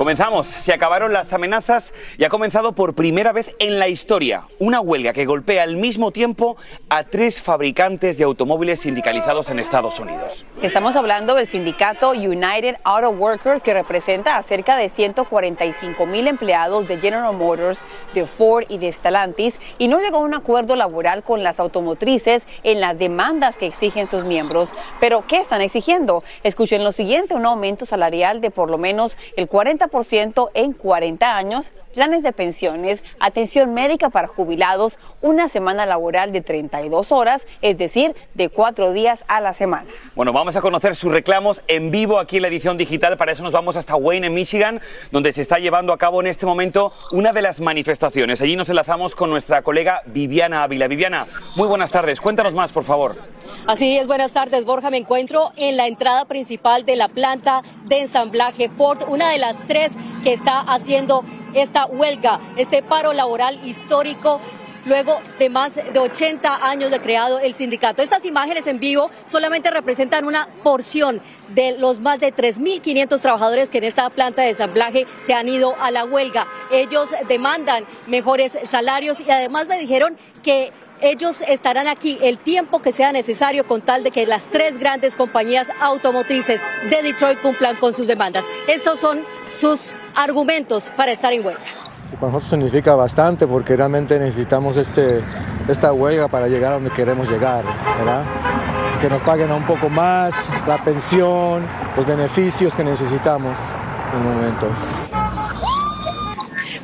Comenzamos. Se acabaron las amenazas y ha comenzado por primera vez en la historia una huelga que golpea al mismo tiempo a tres fabricantes de automóviles sindicalizados en Estados Unidos. Estamos hablando del sindicato United Auto Workers que representa a cerca de 145 mil empleados de General Motors, de Ford y de Stellantis y no llegó a un acuerdo laboral con las automotrices en las demandas que exigen sus miembros. Pero ¿qué están exigiendo? Escuchen lo siguiente, un aumento salarial de por lo menos el 40 en 40 años, planes de pensiones, atención médica para jubilados, una semana laboral de 32 horas, es decir, de cuatro días a la semana. Bueno, vamos a conocer sus reclamos en vivo aquí en la edición digital. Para eso nos vamos hasta Wayne, en Michigan, donde se está llevando a cabo en este momento una de las manifestaciones. Allí nos enlazamos con nuestra colega Viviana Ávila. Viviana, muy buenas tardes. Cuéntanos más, por favor. Así es, buenas tardes, Borja. Me encuentro en la entrada principal de la planta de ensamblaje Ford, una de las tres que está haciendo esta huelga, este paro laboral histórico luego de más de 80 años de creado el sindicato. Estas imágenes en vivo solamente representan una porción de los más de 3.500 trabajadores que en esta planta de ensamblaje se han ido a la huelga. Ellos demandan mejores salarios y además me dijeron que ellos estarán aquí el tiempo que sea necesario con tal de que las tres grandes compañías automotrices de Detroit cumplan con sus demandas. Estos son sus argumentos para estar en huelga. Para nosotros significa bastante porque realmente necesitamos este, esta huelga para llegar a donde queremos llegar, ¿verdad? Que nos paguen un poco más, la pensión, los beneficios que necesitamos en un momento.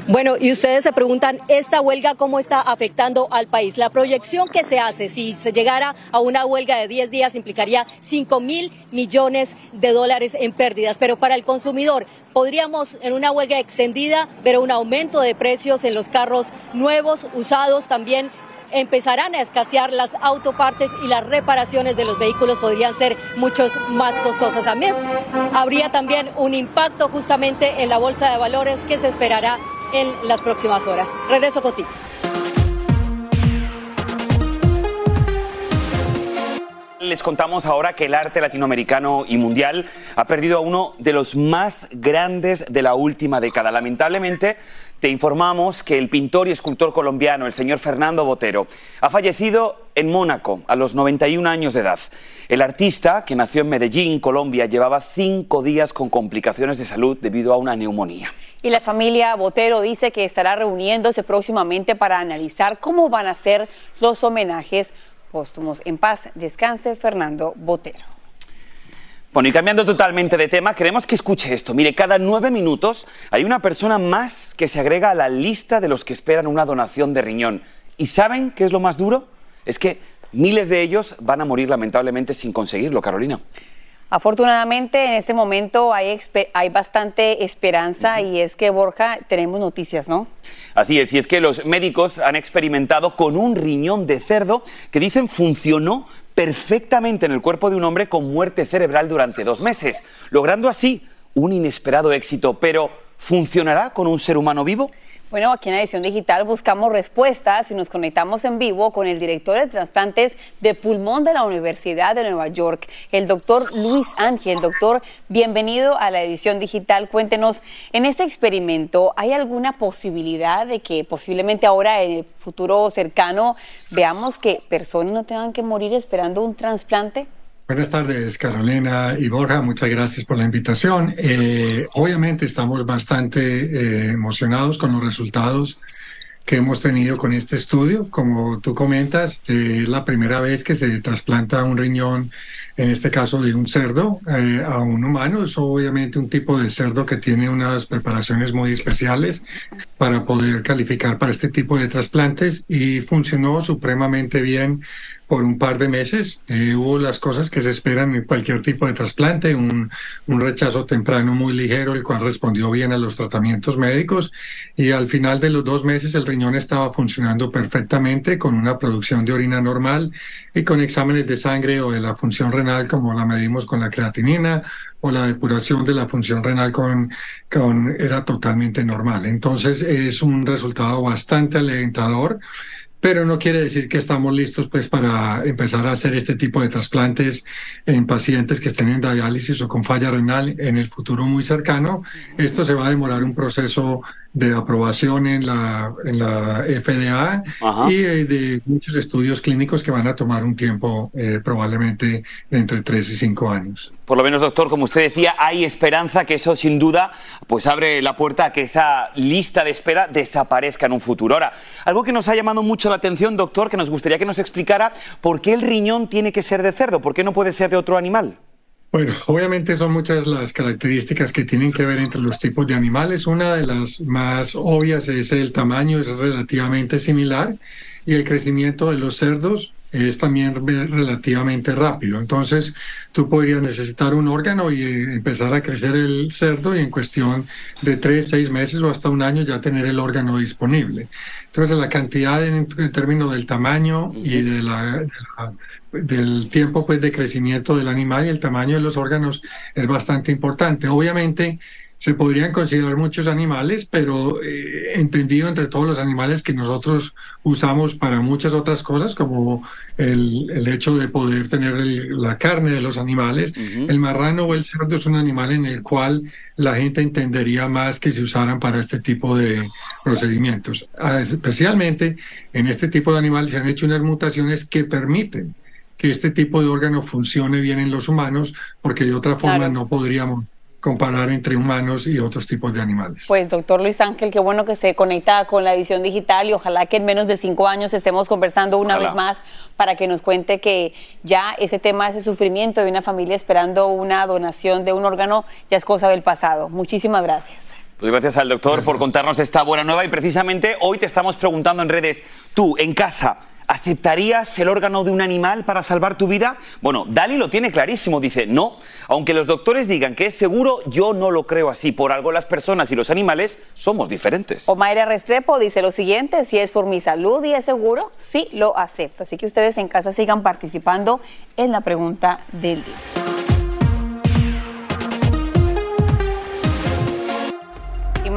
Bueno, y ustedes se preguntan, ¿esta huelga cómo está afectando al país? La proyección que se hace, si se llegara a una huelga de 10 días, implicaría 5 mil millones de dólares en pérdidas. Pero para el consumidor, podríamos en una huelga extendida ver un aumento de precios en los carros nuevos, usados, también empezarán a escasear las autopartes y las reparaciones de los vehículos podrían ser muchos más costosas. También habría también un impacto justamente en la bolsa de valores que se esperará en las próximas horas. Regreso contigo. Les contamos ahora que el arte latinoamericano y mundial ha perdido a uno de los más grandes de la última década. Lamentablemente, te informamos que el pintor y escultor colombiano, el señor Fernando Botero, ha fallecido en Mónaco a los 91 años de edad. El artista, que nació en Medellín, Colombia, llevaba cinco días con complicaciones de salud debido a una neumonía. Y la familia Botero dice que estará reuniéndose próximamente para analizar cómo van a ser los homenajes póstumos. En paz, descanse Fernando Botero. Bueno, y cambiando totalmente de tema, queremos que escuche esto. Mire, cada nueve minutos hay una persona más que se agrega a la lista de los que esperan una donación de riñón. ¿Y saben qué es lo más duro? Es que miles de ellos van a morir lamentablemente sin conseguirlo, Carolina. Afortunadamente en este momento hay, hay bastante esperanza y es que Borja tenemos noticias, ¿no? Así es, y es que los médicos han experimentado con un riñón de cerdo que dicen funcionó perfectamente en el cuerpo de un hombre con muerte cerebral durante dos meses, logrando así un inesperado éxito. Pero, ¿funcionará con un ser humano vivo? Bueno, aquí en Edición Digital buscamos respuestas y nos conectamos en vivo con el director de trasplantes de pulmón de la Universidad de Nueva York, el doctor Luis Ángel. Doctor, bienvenido a la Edición Digital. Cuéntenos, en este experimento, ¿hay alguna posibilidad de que posiblemente ahora en el futuro cercano veamos que personas no tengan que morir esperando un trasplante? Buenas tardes, Carolina y Borja. Muchas gracias por la invitación. Eh, obviamente estamos bastante eh, emocionados con los resultados que hemos tenido con este estudio. Como tú comentas, eh, es la primera vez que se trasplanta un riñón, en este caso de un cerdo, a un humano. Es obviamente un tipo de cerdo que tiene unas preparaciones muy especiales para poder calificar para este tipo de trasplantes y funcionó supremamente bien por un par de meses. Eh, hubo las cosas que se esperan en cualquier tipo de trasplante, un, un, rechazo temprano muy ligero, el cual respondió bien a los tratamientos médicos y al final de los dos meses el riñón estaba funcionando perfectamente con una producción de orina normal y con exámenes de sangre o de la función renal renal como la medimos con la creatinina o la depuración de la función renal con, con era totalmente normal. Entonces es un resultado bastante alentador pero no quiere decir que estamos listos pues para empezar a hacer este tipo de trasplantes en pacientes que estén en diálisis o con falla renal en el futuro muy cercano. Esto se va a demorar un proceso de aprobación en la, en la FDA y eh, de muchos estudios clínicos que van a tomar un tiempo eh, probablemente entre 3 y 5 años. Por lo menos, doctor, como usted decía, hay esperanza que eso sin duda pues abre la puerta a que esa lista de espera desaparezca en un futuro. Ahora, algo que nos ha llamado mucho la atención, doctor, que nos gustaría que nos explicara por qué el riñón tiene que ser de cerdo, por qué no puede ser de otro animal. Bueno, obviamente son muchas las características que tienen que ver entre los tipos de animales. Una de las más obvias es el tamaño, es relativamente similar y el crecimiento de los cerdos es también relativamente rápido. Entonces, tú podrías necesitar un órgano y eh, empezar a crecer el cerdo y en cuestión de tres, seis meses o hasta un año ya tener el órgano disponible. Entonces, la cantidad en, términos del tamaño y de la del tiempo pues, de crecimiento del animal y el tamaño de los órganos es bastante importante. Obviamente se podrían considerar muchos animales, pero eh, entendido entre todos los animales que nosotros usamos para muchas otras cosas, como el, el hecho de poder tener la carne de los animales, el marrano o el cerdo es un animal en el cual la gente entendería más que se usaran para este tipo de procedimientos. Ah, especialmente en este tipo de animales se han hecho unas mutaciones que permiten que este tipo de órgano funcione bien en los humanos, porque de otra forma no podríamos comparar entre humanos y otros tipos de animales. Pues doctor Luis Ángel, qué bueno que se conecta con la edición digital y ojalá que en menos de cinco años estemos conversando una vez más para que nos cuente que ya ese tema, ese sufrimiento de una familia esperando una donación de un órgano ya es cosa del pasado. Muchísimas gracias. Pues gracias al doctor por contarnos esta buena nueva y precisamente hoy te estamos preguntando en redes, tú en casa, ¿Aceptarías el órgano de un animal para salvar tu vida? Bueno, Dali lo tiene clarísimo, dice, no, aunque los doctores digan que es seguro, yo no lo creo así, por algo las personas y los animales somos diferentes. Omaira Restrepo dice lo siguiente, si es por mi salud y es seguro, sí lo acepto. Así que ustedes en casa sigan participando en la pregunta del día.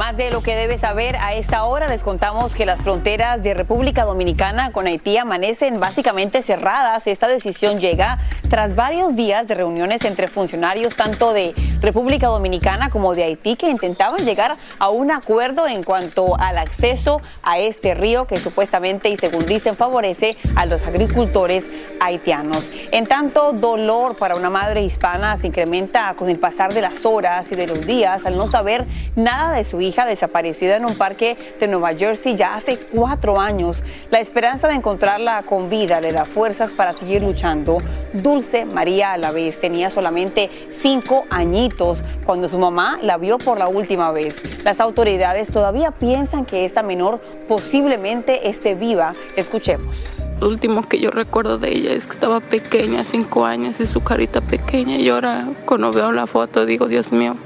Más de lo que debes saber a esta hora, les contamos que las fronteras de República Dominicana con Haití amanecen básicamente cerradas. Esta decisión llega tras varios días de reuniones entre funcionarios tanto de República Dominicana como de Haití que intentaban llegar a un acuerdo en cuanto al acceso a este río que supuestamente y según dicen favorece a los agricultores haitianos. En tanto, dolor para una madre hispana se incrementa con el pasar de las horas y de los días al no saber nada de su hija hija desaparecida en un parque de Nueva Jersey ya hace cuatro años. La esperanza de encontrarla con vida le da fuerzas para seguir luchando. Dulce María a la vez tenía solamente cinco añitos cuando su mamá la vio por la última vez. Las autoridades todavía piensan que esta menor posiblemente esté viva. Escuchemos. Lo último que yo recuerdo de ella es que estaba pequeña, cinco años, y su carita pequeña. Y ahora cuando veo la foto digo, Dios mío,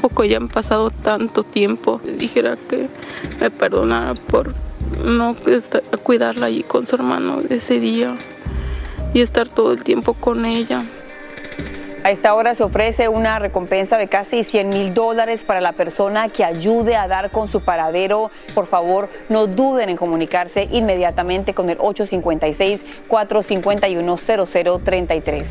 poco ya han pasado tanto tiempo. Dijera que me perdonara por no cuidarla allí con su hermano ese día y estar todo el tiempo con ella. A esta hora se ofrece una recompensa de casi 100 mil dólares para la persona que ayude a dar con su paradero. Por favor, no duden en comunicarse inmediatamente con el 856-451-0033.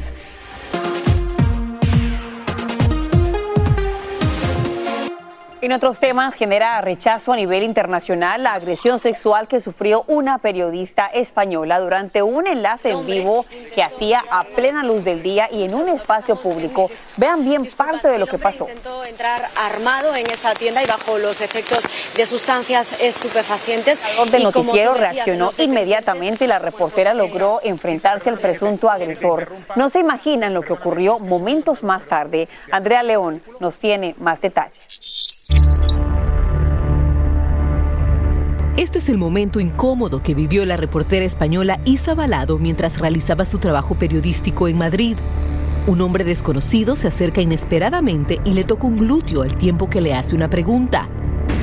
En otros temas, genera rechazo a nivel internacional la agresión sexual que sufrió una periodista española durante un enlace en vivo que hacía a plena luz del día y en un espacio público. Vean bien parte de lo que pasó. Intentó entrar armado en esta tienda y bajo los efectos de sustancias estupefacientes. El noticiero reaccionó inmediatamente y la reportera logró enfrentarse al presunto agresor. No se imaginan lo que ocurrió momentos más tarde. Andrea León nos tiene más detalles. Este es el momento incómodo que vivió la reportera española Isa Balado mientras realizaba su trabajo periodístico en Madrid. Un hombre desconocido se acerca inesperadamente y le toca un glúteo al tiempo que le hace una pregunta.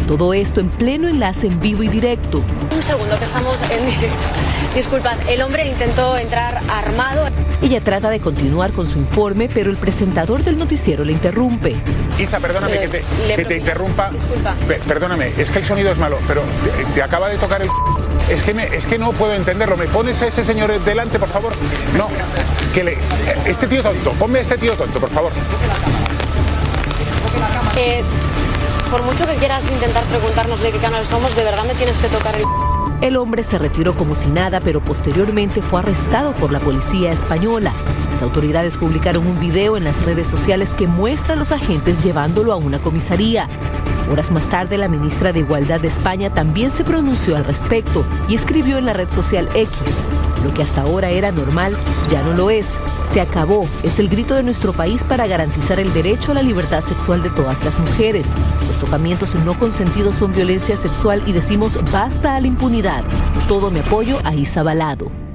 Todo esto en pleno enlace en vivo y directo. Un segundo que estamos en directo. Disculpad, el hombre intentó entrar armado. Ella trata de continuar con su informe, pero el presentador del noticiero le interrumpe. Isa, perdóname que te, que te interrumpa. perdóname, es que el sonido es malo, pero te acaba de tocar el... Es que, me, es que no puedo entenderlo. ¿Me pones a ese señor delante, por favor? No, que le... Este tío tonto, ponme a este tío tonto, por favor. Eh, por mucho que quieras intentar preguntarnos de qué canal somos, de verdad me tienes que tocar el... El hombre se retiró como si nada, pero posteriormente fue arrestado por la policía española. Las autoridades publicaron un video en las redes sociales que muestra a los agentes llevándolo a una comisaría. Horas más tarde, la ministra de Igualdad de España también se pronunció al respecto y escribió en la red social X. Lo que hasta ahora era normal ya no lo es. Se acabó. Es el grito de nuestro país para garantizar el derecho a la libertad sexual de todas las mujeres. Los tocamientos no consentidos son violencia sexual y decimos basta a la impunidad. Todo mi apoyo a Isa Balado.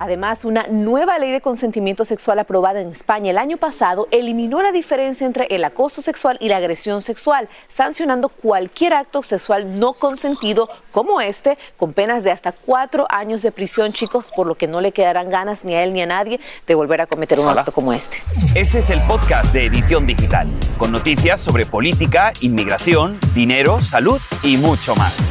Además, una nueva ley de consentimiento sexual aprobada en España el año pasado eliminó la diferencia entre el acoso sexual y la agresión sexual, sancionando cualquier acto sexual no consentido como este, con penas de hasta cuatro años de prisión, chicos, por lo que no le quedarán ganas ni a él ni a nadie de volver a cometer un acto como este. Este es el podcast de Edición Digital, con noticias sobre política, inmigración, dinero, salud y mucho más.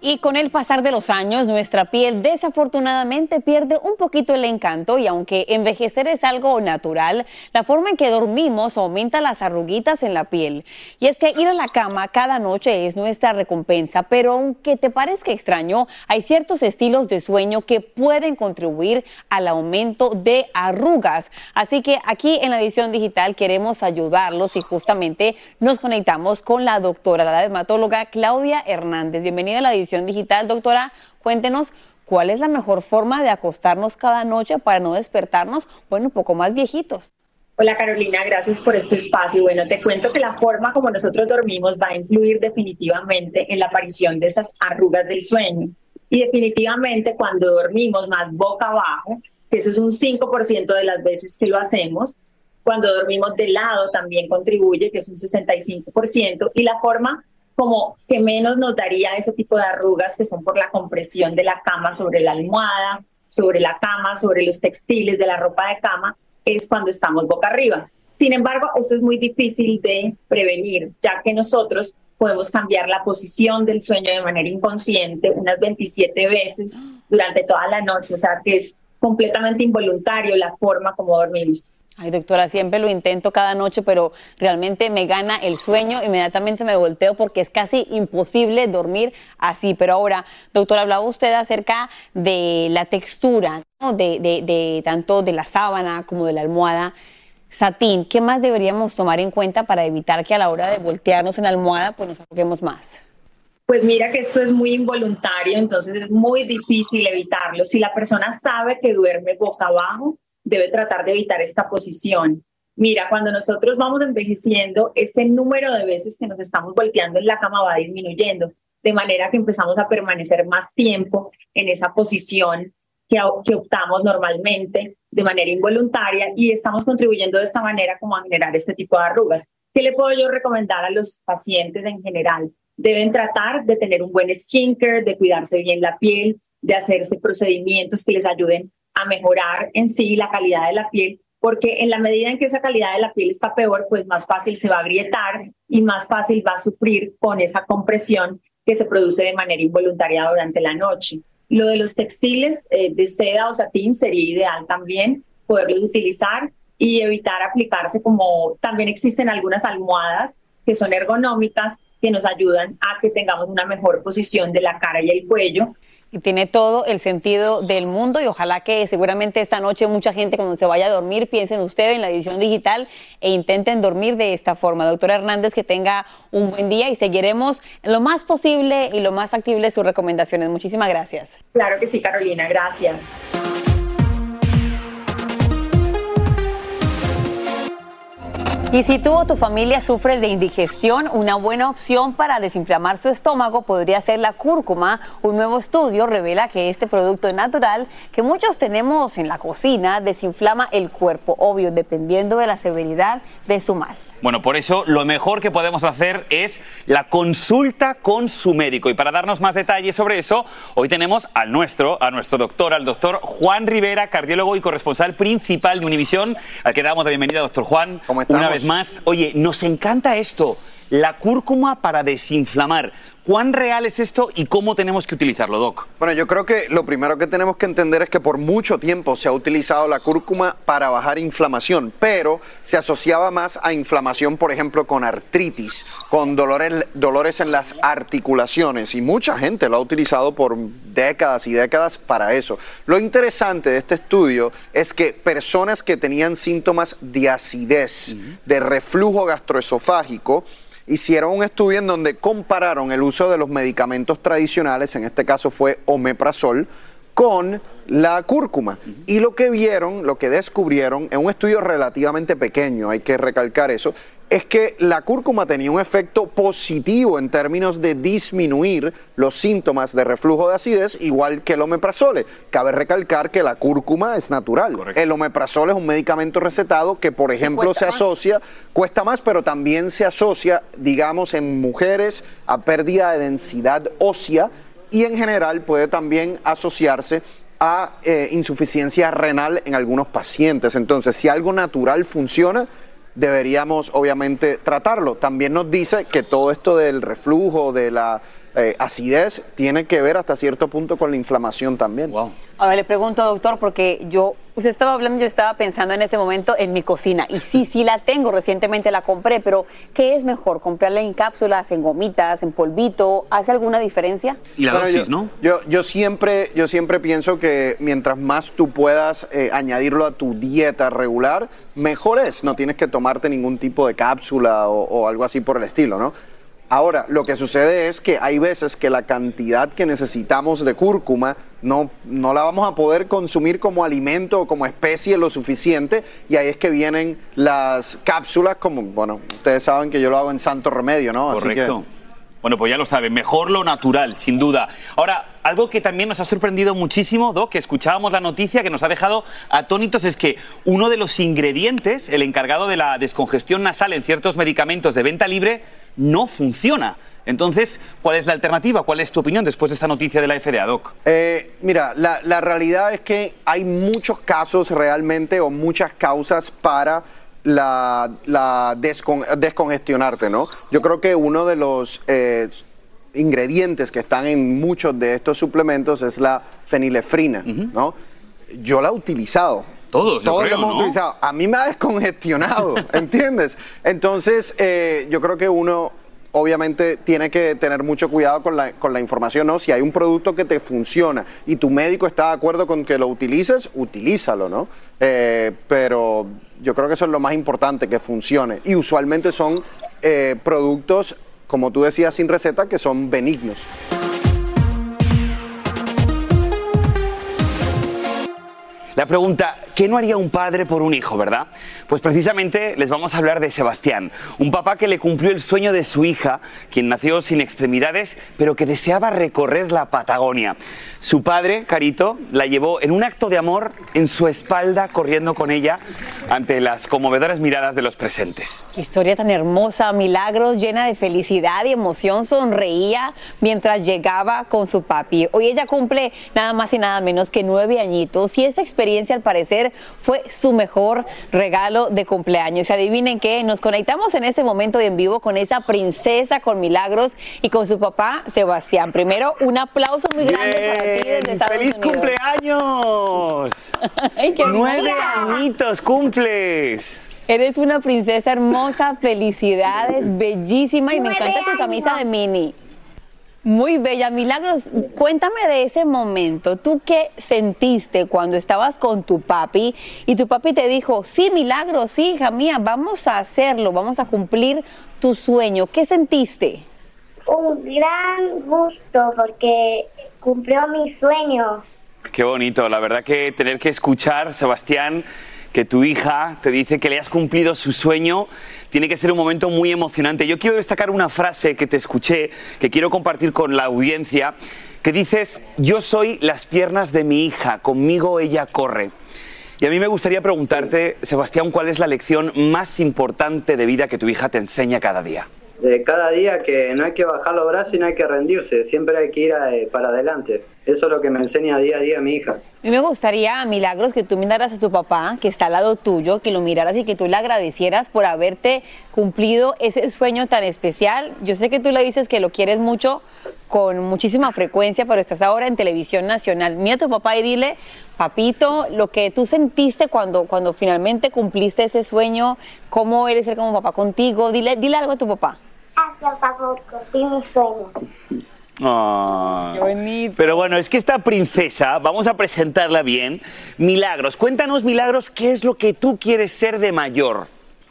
Y con el pasar de los años, nuestra piel desafortunadamente pierde un poquito el encanto y aunque envejecer es algo natural, la forma en que dormimos aumenta las arruguitas en la piel. Y es que ir a la cama cada noche es nuestra recompensa, pero aunque te parezca extraño, hay ciertos estilos de sueño que pueden contribuir al aumento de arrugas. Así que aquí en la edición digital queremos ayudarlos y justamente nos conectamos con la doctora, la dermatóloga Claudia Hernández. Bienvenida a la edición digital. Doctora, cuéntenos cuál es la mejor forma de acostarnos cada noche para no despertarnos, bueno, un poco más viejitos. Hola Carolina, gracias por este espacio. Bueno, te cuento que la forma como nosotros dormimos va a influir definitivamente en la aparición de esas arrugas del sueño. Y definitivamente cuando dormimos más boca abajo, que eso es un 5% de las veces que lo hacemos, cuando dormimos de lado también contribuye, que es un 65%, y la forma como que menos nos daría ese tipo de arrugas que son por la compresión de la cama sobre la almohada, sobre la cama, sobre los textiles de la ropa de cama, es cuando estamos boca arriba. Sin embargo, esto es muy difícil de prevenir, ya que nosotros podemos cambiar la posición del sueño de manera inconsciente unas 27 veces durante toda la noche, o sea que es completamente involuntario la forma como dormimos. Ay, doctora, siempre lo intento cada noche, pero realmente me gana el sueño, inmediatamente me volteo porque es casi imposible dormir así. Pero ahora, doctora, hablaba usted acerca de la textura, de, de, tanto de la sábana como de la almohada. Satín, ¿qué más deberíamos tomar en cuenta para evitar que a la hora de voltearnos en la almohada pues nos ahoguemos más? Pues mira que esto es muy involuntario, entonces es muy difícil evitarlo. Si la persona sabe que duerme boca abajo, debe tratar de evitar esta posición. Mira, cuando nosotros vamos envejeciendo, ese número de veces que nos estamos volteando en la cama va disminuyendo, de manera que empezamos a permanecer más tiempo en esa posición que, optamos normalmente de manera involuntaria y estamos contribuyendo de esta manera como a generar este tipo de arrugas. ¿Qué le puedo yo recomendar a los pacientes en general? Deben tratar de tener un buen skincare, de cuidarse bien la piel, de hacerse procedimientos que les ayuden a mejorar en sí la calidad de la piel, porque en la medida en que esa calidad de la piel está peor, pues más fácil se va a agrietar y más fácil va a sufrir con esa compresión que se produce de manera involuntaria durante la noche. Lo de los textiles eh, de seda o satín sería ideal también poderlos utilizar y evitar aplicarse como también existen algunas almohadas que son ergonómicas que nos ayudan a que tengamos una mejor posición de la cara y el cuello y tiene todo el sentido del mundo y ojalá que seguramente esta noche mucha gente cuando se vaya a dormir piensen ustedes en la edición digital e intenten dormir de esta forma. Doctora Hernández, que tenga un buen día y seguiremos lo más posible y lo más actible sus recomendaciones. Muchísimas gracias. Claro que sí, Carolina, gracias. Y si tú o tu familia sufres de indigestión, una buena opción para desinflamar su estómago podría ser la cúrcuma. Un nuevo estudio revela que este producto natural que muchos tenemos en la cocina desinflama el cuerpo, obvio, dependiendo de la severidad de su mal. Bueno, por eso lo mejor que podemos hacer es la consulta con su médico. Y para darnos más detalles sobre eso, hoy tenemos al nuestro, a nuestro doctor, al doctor Juan Rivera, cardiólogo y corresponsal principal de Univisión, al que damos la bienvenida, doctor Juan. ¿Cómo estamos? Una vez más. Oye, nos encanta esto, la cúrcuma para desinflamar. ¿Cuán real es esto y cómo tenemos que utilizarlo, Doc? Bueno, yo creo que lo primero que tenemos que entender es que por mucho tiempo se ha utilizado la cúrcuma para bajar inflamación, pero se asociaba más a inflamación, por ejemplo, con artritis, con dolores, dolores en las articulaciones y mucha gente lo ha utilizado por décadas y décadas para eso. Lo interesante de este estudio es que personas que tenían síntomas de acidez, de reflujo gastroesofágico, hicieron un estudio en donde compararon el uso de los medicamentos tradicionales, en este caso fue omeprazol, con la cúrcuma. Y lo que vieron, lo que descubrieron, en un estudio relativamente pequeño, hay que recalcar eso, es que la cúrcuma tenía un efecto positivo en términos de disminuir los síntomas de reflujo de acidez, igual que el omeprazole. Cabe recalcar que la cúrcuma es natural. El omeprazole es un medicamento recetado que, por ejemplo, se asocia, cuesta más, pero también se asocia, digamos, en mujeres a pérdida de densidad ósea y en general puede también asociarse a eh, insuficiencia renal en algunos pacientes. Entonces, si algo natural funciona, deberíamos obviamente tratarlo. También nos dice que todo esto del reflujo, de la eh, acidez, tiene que ver hasta cierto punto con la inflamación también. Ahora le pregunto, doctor, porque yo, usted estaba hablando, yo estaba pensando en este momento en mi cocina. Y sí, sí la tengo, recientemente la compré, pero ¿qué es mejor? ¿Comprarla en cápsulas, en gomitas, en polvito? ¿Hace alguna diferencia? Y la Bueno, dosis, yo, ¿no? Yo, yo siempre, yo siempre pienso que mientras más tú puedas eh, añadirlo a tu dieta regular, mejor es. No tienes que tomarte ningún tipo de cápsula o, o algo así por el estilo, ¿no? Ahora, lo que sucede es que hay veces que la cantidad que necesitamos de cúrcuma no, no la vamos a poder consumir como alimento o como especie lo suficiente y ahí es que vienen las cápsulas como, bueno, ustedes saben que yo lo hago en santo remedio, ¿no? Así que- Correcto. Bueno, pues ya lo saben, mejor lo natural, sin duda. Ahora, algo que también nos ha sorprendido muchísimo, Doc, que escuchábamos la noticia que nos ha dejado atónitos, es que uno de los ingredientes, el encargado de la descongestión nasal en ciertos medicamentos de venta libre, no funciona. Entonces, ¿cuál es la alternativa? ¿Cuál es tu opinión después de esta noticia de la FDA, Doc? Eh, mira, la, la realidad es que hay muchos casos realmente o muchas causas para la, la descon- descongestionarte, ¿no? Yo creo que uno de los eh, ingredientes que están en muchos de estos suplementos es la fenilefrina, ¿no? Yo la he utilizado. Todos, yo Todos creo, lo hemos ¿no? utilizado. A mí me ha descongestionado, ¿entiendes? Entonces, eh, yo creo que uno obviamente tiene que tener mucho cuidado con la, con la información, ¿no? Si hay un producto que te funciona y tu médico está de acuerdo con que lo utilices, utilízalo, ¿no? Eh, pero yo creo que eso es lo más importante, que funcione. Y usualmente son eh, productos, como tú decías, sin receta, que son benignos. La pregunta, ¿qué no haría un padre por un hijo, verdad? Pues precisamente les vamos a hablar de Sebastián, un papá que le cumplió el sueño de su hija, quien nació sin extremidades, pero que deseaba recorrer la Patagonia. Su padre, Carito, la llevó en un acto de amor en su espalda, corriendo con ella ante las conmovedoras miradas de los presentes. Historia tan hermosa, milagros, llena de felicidad y emoción, sonreía mientras llegaba con su papi. Hoy ella cumple nada más y nada menos que nueve añitos y esta experiencia al parecer fue su mejor regalo de cumpleaños. Y adivinen qué, nos conectamos en este momento en vivo con esa princesa con milagros y con su papá Sebastián. Primero, un aplauso muy grande para ti desde Estados ¡Feliz Unidos. cumpleaños! Ay, qué ¡Nueve añitos cumples! Eres una princesa hermosa, felicidades, bellísima y me encanta tu camisa de mini. Muy bella. Milagros, cuéntame de ese momento. ¿Tú qué sentiste cuando estabas con tu papi y tu papi te dijo, sí, Milagros, sí, hija mía, vamos a hacerlo, vamos a cumplir tu sueño? ¿Qué sentiste? Un gran gusto porque cumplió mi sueño. Qué bonito, la verdad que tener que escuchar, Sebastián, que tu hija te dice que le has cumplido su sueño, tiene que ser un momento muy emocionante. Yo quiero destacar una frase que te escuché, que quiero compartir con la audiencia, que dices, yo soy las piernas de mi hija, conmigo ella corre. Y a mí me gustaría preguntarte, Sebastián, ¿cuál es la lección más importante de vida que tu hija te enseña cada día? De cada día que no hay que bajar los brazos y no hay que rendirse, siempre hay que ir eh, para adelante. Eso es lo que me enseña día a día mi hija. A mí me gustaría, Milagros, que tú miraras a tu papá, que está al lado tuyo, que lo miraras y que tú le agradecieras por haberte cumplido ese sueño tan especial. Yo sé que tú le dices que lo quieres mucho, con muchísima frecuencia, pero estás ahora en televisión nacional. Mira a tu papá y dile, papito, lo que tú sentiste cuando, cuando finalmente cumpliste ese sueño, cómo eres ser como papá contigo. Dile, dile algo a tu papá. Gracias, papá, por cumplir mi sueño. Pero bueno, es que esta princesa, vamos a presentarla bien. Milagros, cuéntanos, Milagros, ¿qué es lo que tú quieres ser de mayor?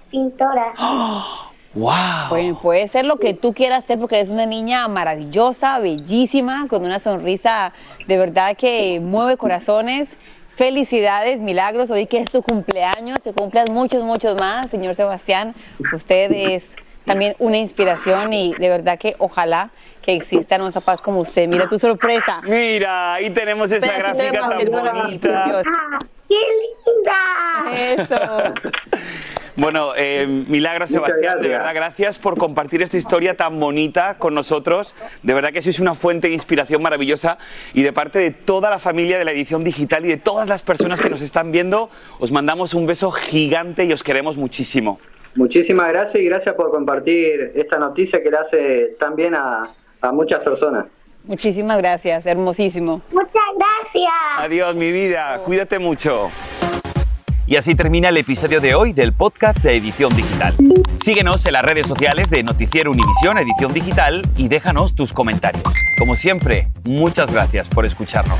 Pintora. ¡Wow! Pues puede ser lo que tú quieras ser porque eres una niña maravillosa, bellísima, con una sonrisa de verdad que mueve corazones. Felicidades, milagros. Hoy que es tu cumpleaños, te cumplas muchos, muchos más. Señor Sebastián, usted es también una inspiración y de verdad que ojalá que exista una paz como usted. Mira tu sorpresa. Mira, ahí tenemos esa gráfica tan bonita. ¡Qué linda! Eso. Bueno, eh, Milagros Sebastián, de verdad, gracias por compartir esta historia tan bonita con nosotros. De verdad que sois una fuente de inspiración maravillosa y de parte de toda la familia de la edición digital y de todas las personas que nos están viendo, os mandamos un beso gigante y os queremos muchísimo. Muchísimas gracias y gracias por compartir esta noticia que le hace tan bien a, a muchas personas. Muchísimas gracias, hermosísimo. Muchas gracias. Adiós, mi vida, cuídate mucho. Y así termina el episodio de hoy del podcast de Edición Digital. Síguenos en las redes sociales de Noticiero Univisión Edición Digital y déjanos tus comentarios. Como siempre, muchas gracias por escucharnos.